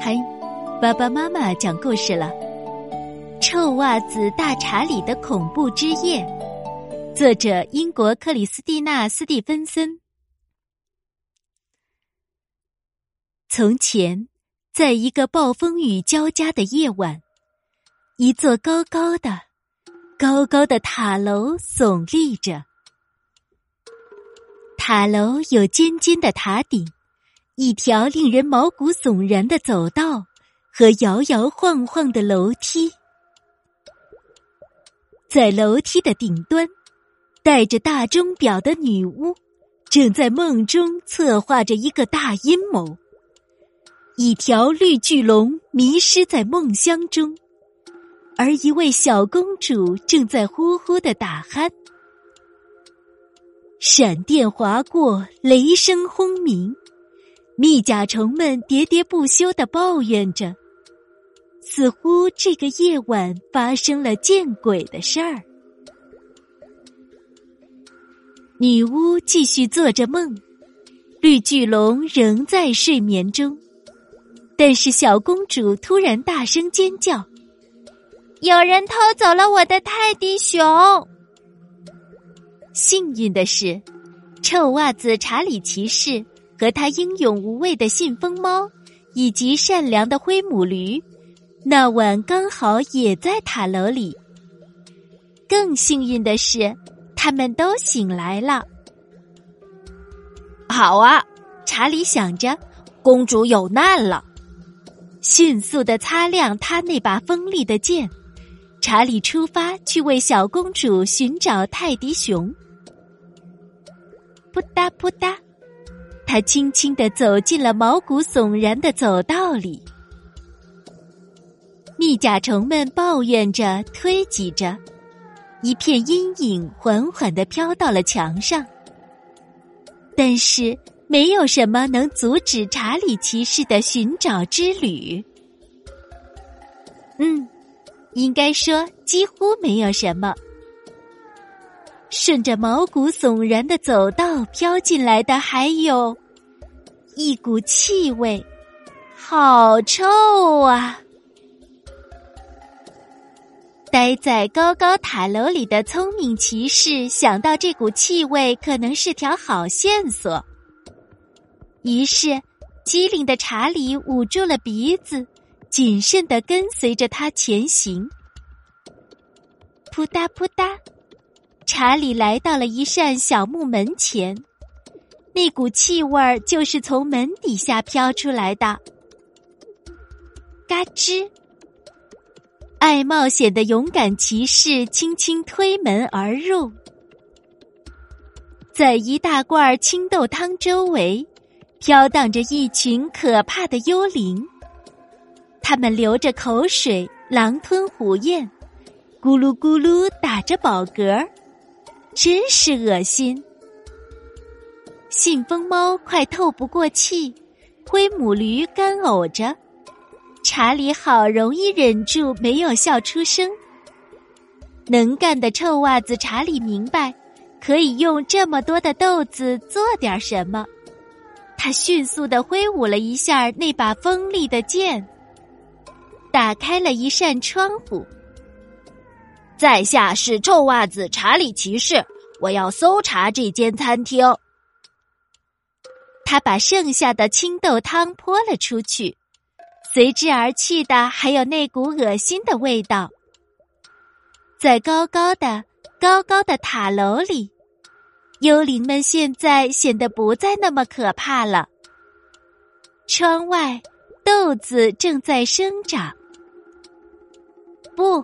嗨，爸爸妈妈讲故事了，《臭袜子大查理的恐怖之夜》，作者英国克里斯蒂娜·斯蒂芬森。从前，在一个暴风雨交加的夜晚，一座高高的、高高的塔楼耸立着。塔楼有尖尖的塔顶。一条令人毛骨悚然的走道和摇摇晃晃的楼梯，在楼梯的顶端，戴着大钟表的女巫正在梦中策划着一个大阴谋。一条绿巨龙迷失在梦乡中，而一位小公主正在呼呼的打鼾。闪电划过，雷声轰鸣。蜜甲虫们喋喋不休的抱怨着，似乎这个夜晚发生了见鬼的事儿。女巫继续做着梦，绿巨龙仍在睡眠中，但是小公主突然大声尖叫：“有人偷走了我的泰迪熊！”幸运的是，臭袜子查理骑士。和他英勇无畏的信封猫，以及善良的灰母驴，那晚刚好也在塔楼里。更幸运的是，他们都醒来了。好啊，查理想着，公主有难了，迅速的擦亮他那把锋利的剑。查理出发去为小公主寻找泰迪熊。扑嗒扑嗒。他轻轻的走进了毛骨悚然的走道里，蜜甲虫们抱怨着、推挤着，一片阴影缓缓的飘到了墙上。但是，没有什么能阻止查理骑士的寻找之旅。嗯，应该说几乎没有什么。顺着毛骨悚然的走道飘进来的，还有一股气味，好臭啊！待在高高塔楼里的聪明骑士想到这股气味可能是条好线索，于是机灵的查理捂住了鼻子，谨慎的跟随着他前行。扑嗒扑嗒。查理来到了一扇小木门前，那股气味儿就是从门底下飘出来的。嘎吱！爱冒险的勇敢骑士轻轻推门而入，在一大罐青豆汤周围，飘荡着一群可怕的幽灵，他们流着口水，狼吞虎咽，咕噜咕噜打着饱嗝儿。真是恶心！信封猫快透不过气，灰母驴干呕着，查理好容易忍住没有笑出声。能干的臭袜子查理明白，可以用这么多的豆子做点什么。他迅速的挥舞了一下那把锋利的剑，打开了一扇窗户。在下是臭袜子查理骑士，我要搜查这间餐厅。他把剩下的青豆汤泼了出去，随之而去的还有那股恶心的味道。在高高的、高高的塔楼里，幽灵们现在显得不再那么可怕了。窗外，豆子正在生长。不。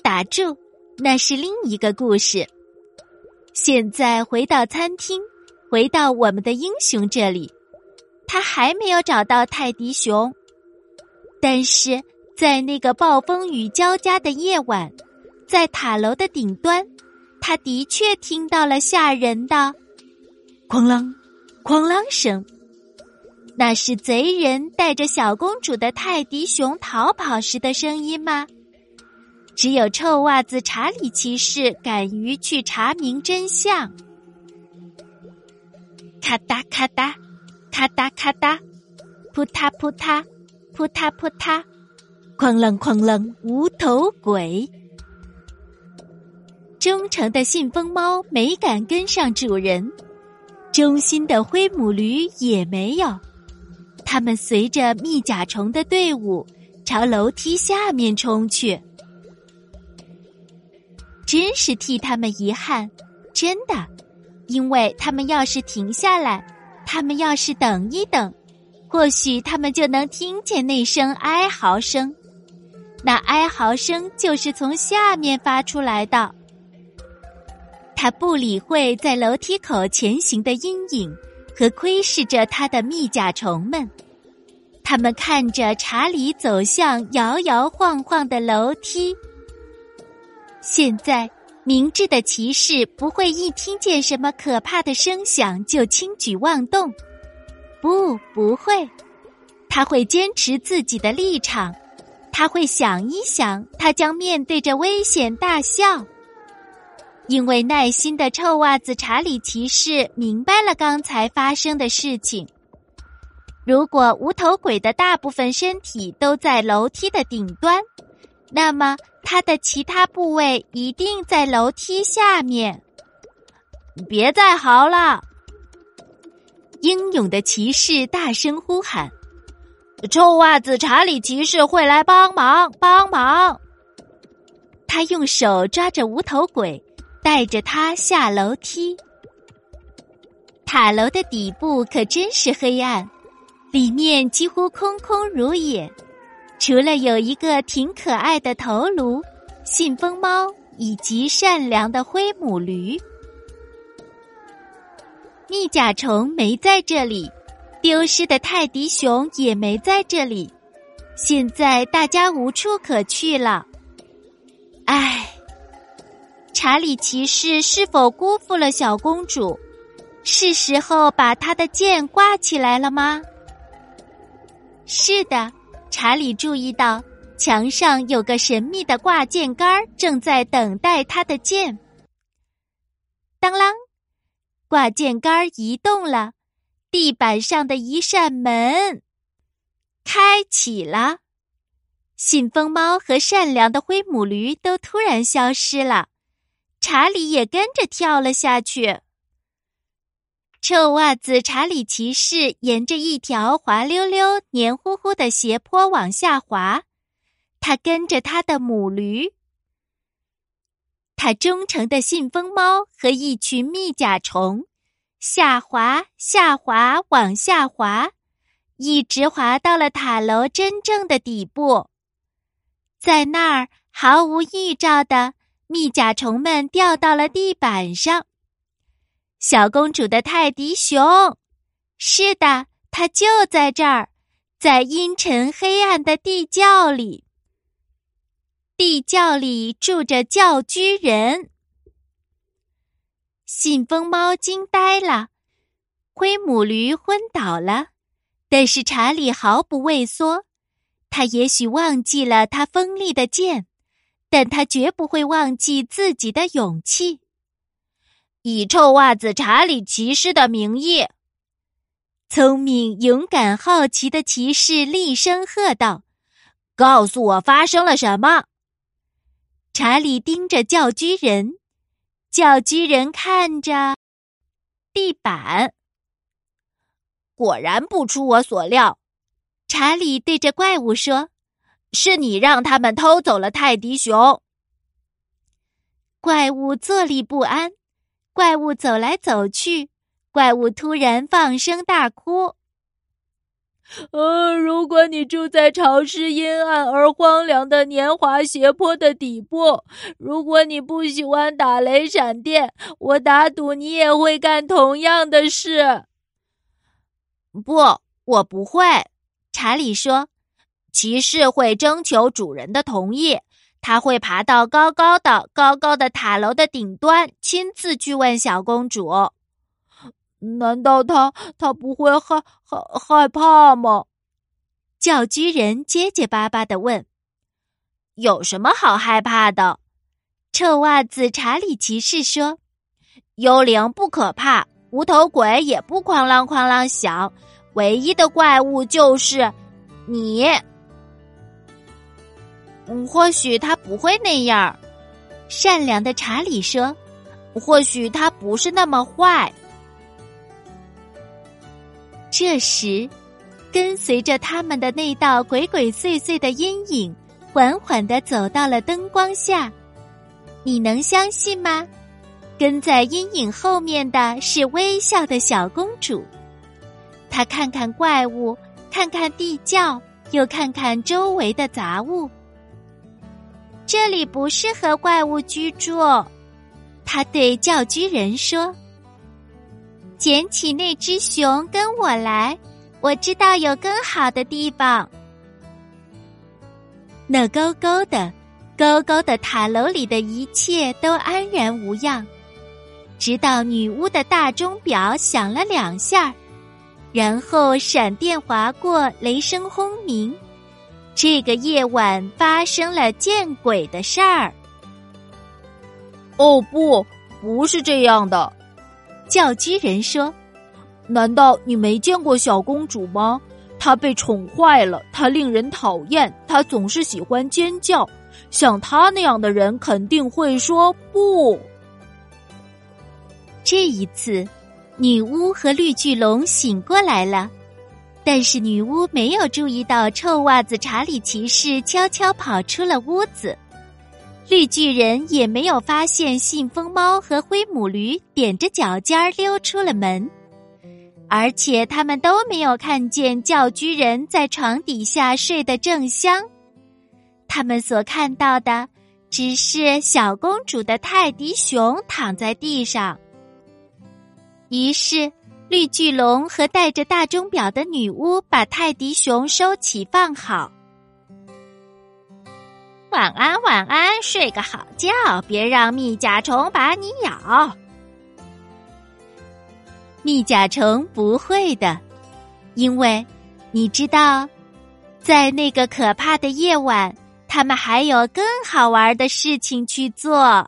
打住，那是另一个故事。现在回到餐厅，回到我们的英雄这里，他还没有找到泰迪熊，但是在那个暴风雨交加的夜晚，在塔楼的顶端，他的确听到了吓人的“哐啷，哐啷”声。那是贼人带着小公主的泰迪熊逃跑时的声音吗？只有臭袜子查理骑士敢于去查明真相。咔嗒咔嗒，咔嗒咔嗒，扑嗒扑嗒，扑嗒扑嗒，哐啷哐啷，无头鬼。忠诚的信封猫没敢跟上主人，忠心的灰母驴也没有。他们随着蜜甲虫的队伍朝楼梯下面冲去，真是替他们遗憾，真的，因为他们要是停下来，他们要是等一等，或许他们就能听见那声哀嚎声。那哀嚎声就是从下面发出来的。他不理会在楼梯口前行的阴影和窥视着他的蜜甲虫们，他们看着查理走向摇摇晃晃的楼梯。现在，明智的骑士不会一听见什么可怕的声响就轻举妄动，不，不会，他会坚持自己的立场，他会想一想，他将面对着危险大笑。因为耐心的臭袜子查理骑士明白了刚才发生的事情。如果无头鬼的大部分身体都在楼梯的顶端，那么他的其他部位一定在楼梯下面。别再嚎了！英勇的骑士大声呼喊：“臭袜子查理骑士会来帮忙，帮忙！”他用手抓着无头鬼。带着他下楼梯，塔楼的底部可真是黑暗，里面几乎空空如也，除了有一个挺可爱的头颅、信封猫以及善良的灰母驴。蜜甲虫没在这里，丢失的泰迪熊也没在这里，现在大家无处可去了。唉。查理骑士是否辜负了小公主？是时候把他的剑挂起来了吗？是的，查理注意到墙上有个神秘的挂件杆，正在等待他的剑。当啷，挂件杆移动了，地板上的一扇门开启了，信封猫和善良的灰母驴都突然消失了。查理也跟着跳了下去。臭袜子查理骑士沿着一条滑溜溜、黏糊糊的斜坡往下滑，他跟着他的母驴，他忠诚的信封猫和一群蜜甲虫，下滑、下滑、往下滑，一直滑到了塔楼真正的底部，在那儿毫无预兆的。蜜甲虫们掉到了地板上。小公主的泰迪熊，是的，它就在这儿，在阴沉黑暗的地窖里。地窖里住着教居人。信封猫惊呆了，灰母驴昏倒了，但是查理毫不畏缩。他也许忘记了他锋利的剑。但他绝不会忘记自己的勇气。以臭袜子查理骑士的名义，聪明、勇敢、好奇的骑士厉声喝道：“告诉我发生了什么！”查理盯着教居人，教居人看着地板，果然不出我所料。查理对着怪物说。是你让他们偷走了泰迪熊。怪物坐立不安，怪物走来走去，怪物突然放声大哭。呃，如果你住在潮湿、阴暗而荒凉的年华斜坡的底部，如果你不喜欢打雷闪电，我打赌你也会干同样的事。不，我不会。查理说。骑士会征求主人的同意，他会爬到高高的、高高的塔楼的顶端，亲自去问小公主。难道他他不会害害害怕吗？教居人结结巴巴的问。有什么好害怕的？臭袜子查理骑士说：“幽灵不可怕，无头鬼也不哐啷哐啷响，唯一的怪物就是……”你。或许他不会那样。善良的查理说：“或许他不是那么坏。”这时，跟随着他们的那道鬼鬼祟祟的阴影，缓缓的走到了灯光下。你能相信吗？跟在阴影后面的是微笑的小公主。她看看怪物，看看地窖，又看看周围的杂物。这里不适合怪物居住，他对教居人说：“捡起那只熊，跟我来，我知道有更好的地方。”那高高的、高高的塔楼里的一切都安然无恙，直到女巫的大钟表响了两下，然后闪电划过，雷声轰鸣。这个夜晚发生了见鬼的事儿。哦，不，不是这样的，教居人说：“难道你没见过小公主吗？她被宠坏了，她令人讨厌，她总是喜欢尖叫。像她那样的人肯定会说不。”这一次，女巫和绿巨龙醒过来了。但是女巫没有注意到臭袜子查理骑士悄悄跑出了屋子，绿巨人也没有发现信封猫和灰母驴踮着脚尖溜出了门，而且他们都没有看见教居人在床底下睡得正香，他们所看到的只是小公主的泰迪熊躺在地上。于是。绿巨龙和带着大钟表的女巫把泰迪熊收起放好。晚安，晚安，睡个好觉，别让蜜甲虫把你咬。蜜甲虫不会的，因为你知道，在那个可怕的夜晚，他们还有更好玩的事情去做。